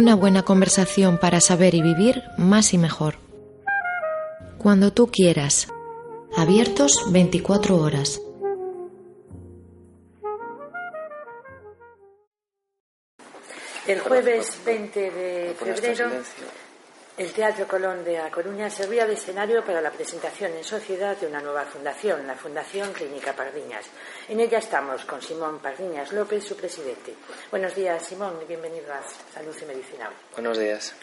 Una buena conversación para saber y vivir más y mejor. Cuando tú quieras. Abiertos 24 horas. El jueves 20 de febrero, el Teatro Colón de A Coruña servía de escenario para la presentación en sociedad de una nueva fundación, la Fundación Clínica Pardiñas. En ella estamos con Simón Pardiñas López, su presidente. Buenos días, Simón, y bienvenido a Salud y Medicina. Buenos días.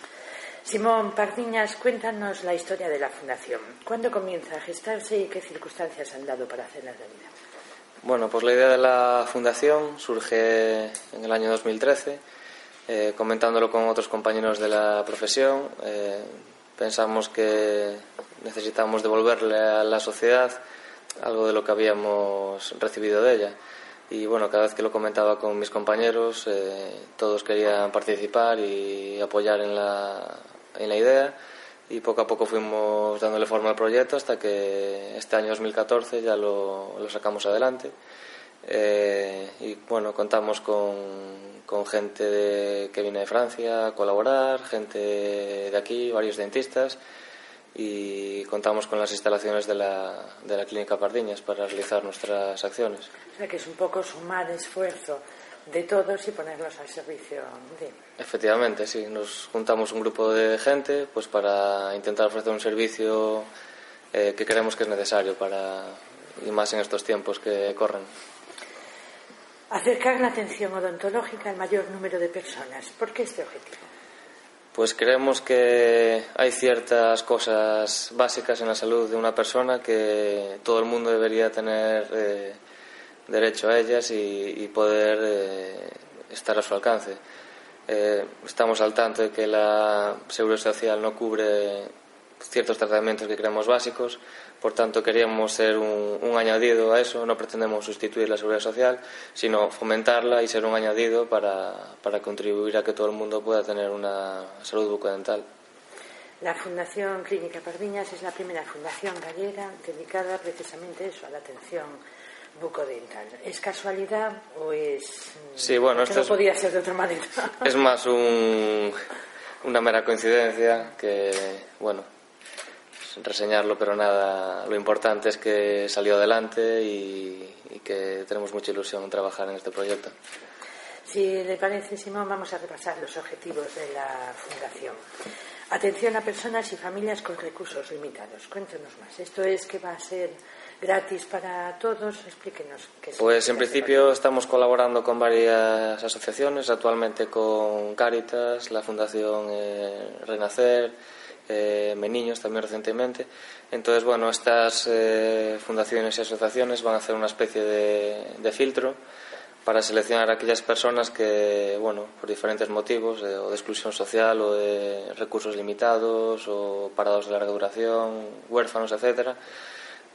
Simón Pardiñas, cuéntanos la historia de la fundación. ¿Cuándo comienza a gestarse y qué circunstancias han dado para hacerla realidad? Bueno, pues la idea de la fundación surge en el año 2013, eh, comentándolo con otros compañeros de la profesión. eh, pensamos que necesitamos devolverle a la sociedad algo de lo que habíamos recibido de ella. Y bueno, cada vez que lo comentaba con mis compañeros, eh, todos querían participar y apoyar en la, en la idea. Y poco a poco fuimos dándole forma al proyecto hasta que este año 2014 ya lo, lo sacamos adelante. Eh, y bueno, contamos con, con gente de- que viene de Francia a colaborar, gente de aquí, varios dentistas y contamos con las instalaciones de la, de la Clínica Pardiñas para realizar nuestras acciones. O sea que es un poco sumar esfuerzo de todos y ponerlos al servicio de... Efectivamente, sí, nos juntamos un grupo de gente pues para intentar ofrecer un servicio eh, que creemos que es necesario para y más en estos tiempos que corren. Acercar la atención odontológica al mayor número de personas. ¿Por qué este objetivo? Pues creemos que hay ciertas cosas básicas en la salud de una persona que todo el mundo debería tener eh, derecho a ellas y, poder eh, estar a su alcance. Eh, estamos al tanto de que la Seguridad Social no cubre ciertos tratamientos que creemos básicos, por tanto queríamos ser un, un añadido a eso, no pretendemos sustituir la Seguridad Social, sino fomentarla y ser un añadido para, para contribuir a que todo el mundo pueda tener una salud bucodental. La Fundación Clínica Pardiñas es la primera fundación gallega dedicada precisamente a eso, a la atención bucodental. ¿Es casualidad o es.? mm, Sí, bueno, esto no es- podía ser de otra manera. Es más un, una mera coincidencia que, bueno, reseñarlo, pero nada, lo importante es que salió adelante y, y que tenemos mucha ilusión en trabajar en este proyecto. Si le parece, Simón, vamos a repasar los objetivos de la Fundación. Atención a personas y familias con recursos limitados. Cuéntenos más. ¿Esto es que va a ser gratis para todos? Explíquenos qué Pues en principio estamos colaborando con varias asociaciones, actualmente con Cáritas, la Fundación eh, Renacer, eh, Meniños también recientemente. Entonces, bueno, estas eh, fundaciones y asociaciones van a hacer una especie de, filtro para seleccionar a aquellas personas que, bueno, por diferentes motivos, eh, o de exclusión social, o de recursos limitados, o parados de larga duración, huérfanos, etcétera,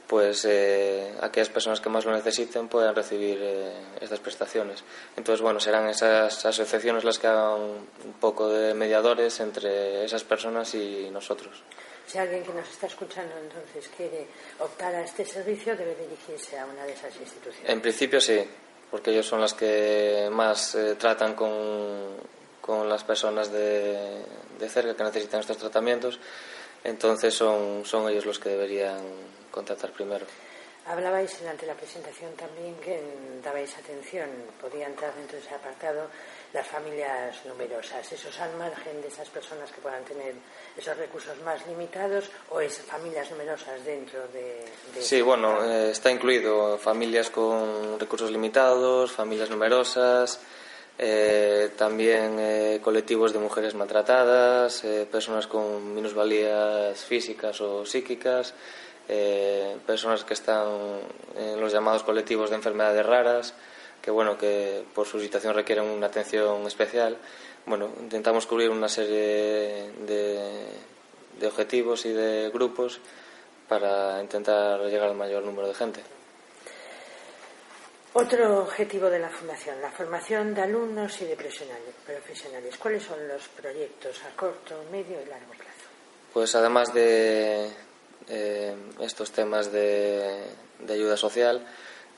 pues eh, aquellas personas que más lo necesiten puedan recibir eh, estas prestaciones. Entonces, bueno, serán esas asociaciones las que hagan un poco de mediadores entre esas personas y nosotros. Si alguien que nos está escuchando entonces quiere optar a este servicio, debe dirigirse a una de esas instituciones. En principio sí, porque ellos son las que más eh, tratan con, con las personas de, de cerca que necesitan estos tratamientos, entonces son, son ellos los que deberían contratar primero. Hablabais durante la presentación también que dabais atención, podía entrar dentro de ese apartado las familias numerosas. ¿Esos al margen de esas personas que puedan tener esos recursos más limitados o es familias numerosas dentro de... de Sí, bueno, eh, está incluido familias con recursos limitados, familias numerosas, eh, también eh, colectivos de mujeres maltratadas, eh, personas con minusvalías físicas o psíquicas, eh, personas que están en los llamados colectivos de enfermedades raras, que bueno, que por su situación requieren una atención especial. bueno, intentamos cubrir una serie de, de objetivos y de grupos para intentar llegar al mayor número de gente. Otro objetivo de la Fundación, la formación de alumnos y de profesionales. ¿Cuáles son los proyectos a corto, medio y largo plazo? Pues además de eh, estos temas de, de ayuda social,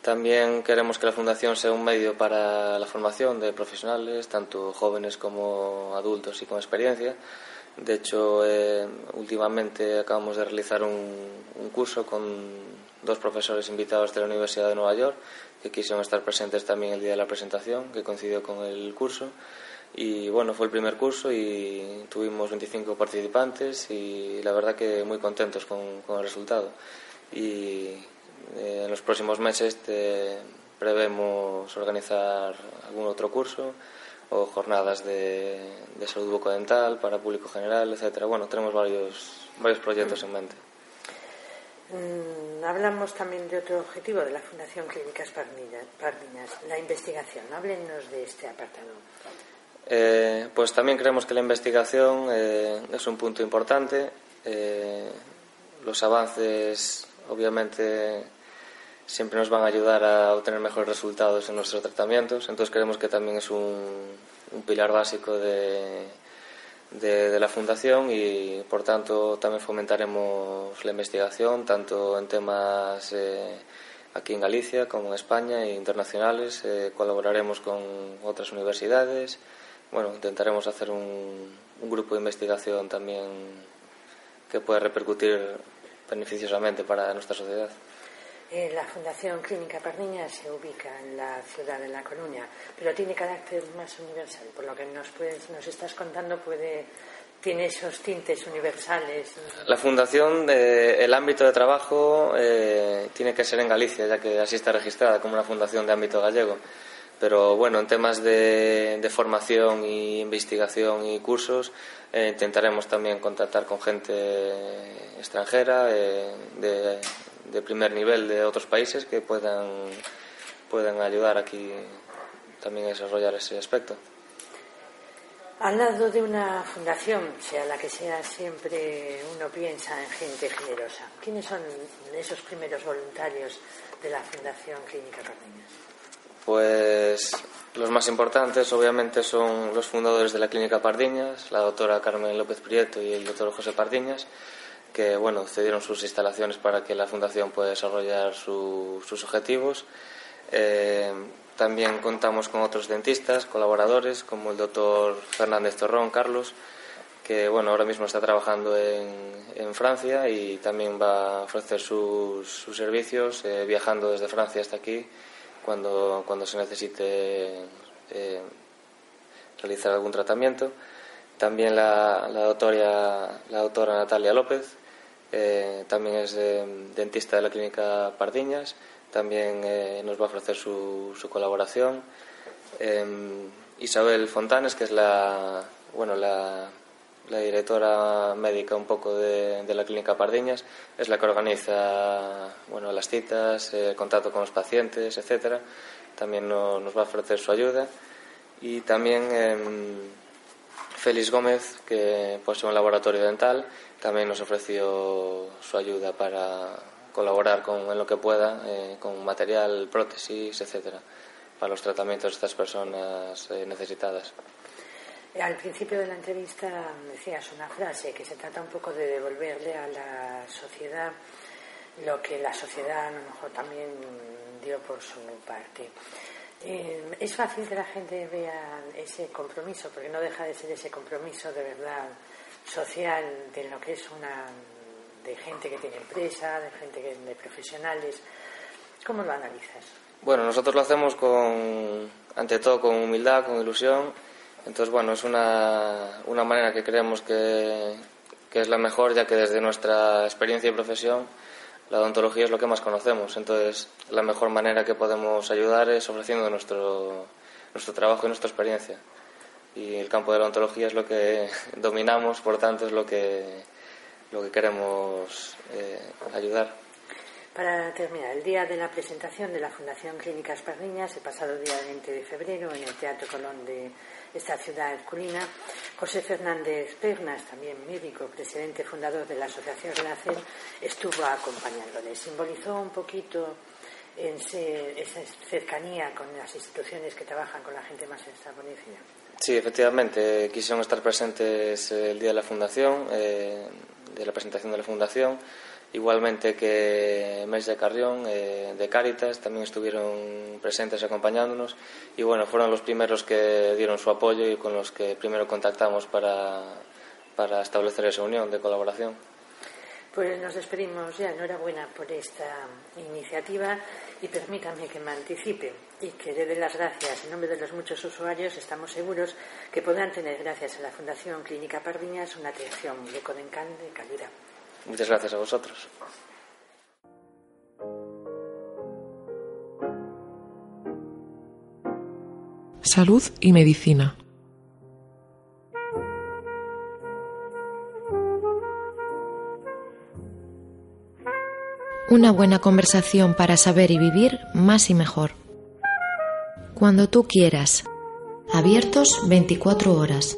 también queremos que la Fundación sea un medio para la formación de profesionales, tanto jóvenes como adultos y con experiencia. De hecho, eh, últimamente acabamos de realizar un, un curso con dos profesores invitados de la Universidad de Nueva York que quisieron estar presentes también el día de la presentación, que coincidió con el curso. Y bueno, fue el primer curso y tuvimos 25 participantes y la verdad que muy contentos con, el resultado. Y eh, en los próximos meses te prevemos organizar algún otro curso o jornadas de, de salud bucodental para público general, etcétera. Bueno, tenemos varios, varios proyectos en mente. Hablamos también de otro objetivo de la Fundación Clínicas Pardiñas, la investigación. Háblenos de este apartado. Eh, pues también creemos que la investigación eh, es un punto importante. Eh, los avances, obviamente, siempre nos van a ayudar a obtener mejores resultados en nuestros tratamientos. Entonces creemos que también es un pilar básico de, de, la Fundación y, por tanto, también fomentaremos la investigación, tanto en temas eh, aquí en Galicia como en España e internacionales. Eh, colaboraremos con otras universidades. Bueno, intentaremos hacer un grupo de investigación también que pueda repercutir beneficiosamente para nuestra sociedad. Eh, la Fundación Clínica Pardiñas se ubica en la ciudad de La Coruña, pero tiene carácter más universal. Por lo que nos, puedes, nos estás contando, puede, tiene esos tintes universales. La Fundación, eh, el ámbito de trabajo eh, tiene que ser en Galicia, ya que así está registrada como una fundación de ámbito gallego. Pero bueno, en temas de, de formación y investigación y cursos, eh, intentaremos también contactar con gente extranjera eh, de de primer nivel de otros países que puedan, puedan ayudar aquí también a desarrollar ese aspecto. Al lado de una fundación, sea la que sea, siempre uno piensa en gente generosa. ¿Quiénes son esos primeros voluntarios de la Fundación Clínica Pardiñas? Pues los más importantes, obviamente, son los fundadores de la Clínica Pardiñas, la doctora Carmen López Prieto y el doctor José Pardiñas, que bueno, cedieron sus instalaciones para que la Fundación pueda desarrollar su, sus objetivos. Eh, también contamos con otros dentistas, colaboradores, como el doctor Fernández Torrón, Carlos, que bueno, ahora mismo está trabajando en, en Francia y también va a ofrecer sus, sus servicios eh, viajando desde Francia hasta aquí cuando, cuando se necesite eh, realizar algún tratamiento. También la, la, doctora, la doctora Natalia López, eh, también es eh, dentista de la clínica Pardiñas, también eh, nos va a ofrecer su, su colaboración. Em, Isabel Fontanes, que es la, bueno, la, la directora médica un poco de, de, la clínica Pardiñas, es la que organiza bueno, las citas, el contacto con los pacientes, etcétera. También no, nos va a ofrecer su ayuda. Y también eh, Félix Gómez, que posee un laboratorio dental también nos ofreció su ayuda para colaborar con, en lo que pueda, eh, con material, prótesis, etcétera, para los tratamientos de estas personas eh, necesitadas. Al principio de la entrevista decías una frase que se trata un poco de devolverle a la sociedad lo que la sociedad a lo mejor también dio por su parte. Eh, es fácil que la gente vea ese compromiso, porque no deja de ser ese compromiso de verdad social de lo que es una de gente que tiene empresa, de gente que de profesionales. ¿Cómo lo analizas? Bueno, nosotros lo hacemos con, ante todo con humildad, con ilusión. Entonces, bueno, es una, una manera que creemos que, que es la mejor, ya que desde nuestra experiencia y profesión la odontología es lo que más conocemos. Entonces, la mejor manera que podemos ayudar es ofreciendo nuestro, nuestro trabajo y nuestra experiencia y el campo de la ontología es lo que dominamos, por tanto es lo que, lo que queremos eh, ayudar. Para terminar, el día de la presentación de la Fundación Clínicas Pardiñas, el pasado día 20 de febrero, en el Teatro Colón de esta ciudad herculina. José Fernández Pernas, también médico, presidente fundador de la Asociación Renacel, estuvo acompañándole. Simbolizó un poquito en esa cercanía con las instituciones que trabajan con la gente más desfavorecida. Sí, efectivamente, quisieron estar presentes el día de la fundación, eh, de la presentación de la fundación Igualmente que Mes de Carrión, eh, de Cáritas, también estuvieron presentes acompañándonos y bueno, fueron los primeros que dieron su apoyo y con los que primero contactamos para, para establecer esa unión de colaboración. Pues nos despedimos ya. Enhorabuena por esta iniciativa y permítame que me anticipe y que dé las gracias en nombre de los muchos usuarios. Estamos seguros que podrán tener, gracias a la Fundación Clínica Parviñas, una atención de de calidad. Muchas gracias a vosotros. Salud y medicina. Una buena conversación para saber y vivir más y mejor. Cuando tú quieras. Abiertos 24 horas.